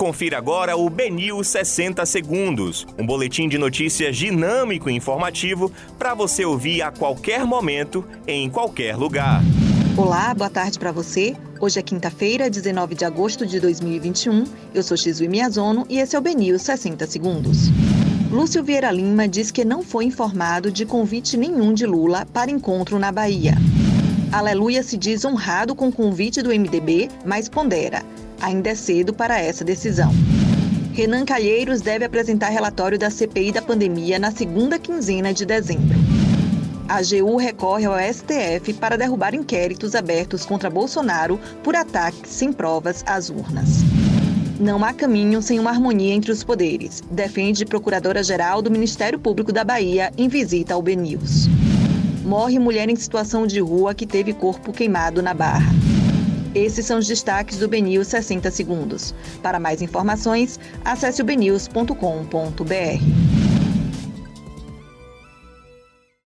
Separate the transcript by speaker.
Speaker 1: Confira agora o Benil 60 Segundos, um boletim de notícias dinâmico e informativo para você ouvir a qualquer momento, em qualquer lugar.
Speaker 2: Olá, boa tarde para você. Hoje é quinta-feira, 19 de agosto de 2021. Eu sou Xizui Miyazono e esse é o Benil 60 Segundos. Lúcio Vieira Lima diz que não foi informado de convite nenhum de Lula para encontro na Bahia. Aleluia se diz honrado com o convite do MDB, mas pondera. Ainda é cedo para essa decisão. Renan Calheiros deve apresentar relatório da CPI da pandemia na segunda quinzena de dezembro. A AGU recorre ao STF para derrubar inquéritos abertos contra Bolsonaro por ataques sem provas às urnas. Não há caminho sem uma harmonia entre os poderes, defende Procuradora-Geral do Ministério Público da Bahia em visita ao BNews. Morre mulher em situação de rua que teve corpo queimado na Barra. Esses são os destaques do BNews 60 Segundos. Para mais informações, acesse o bnews.com.br.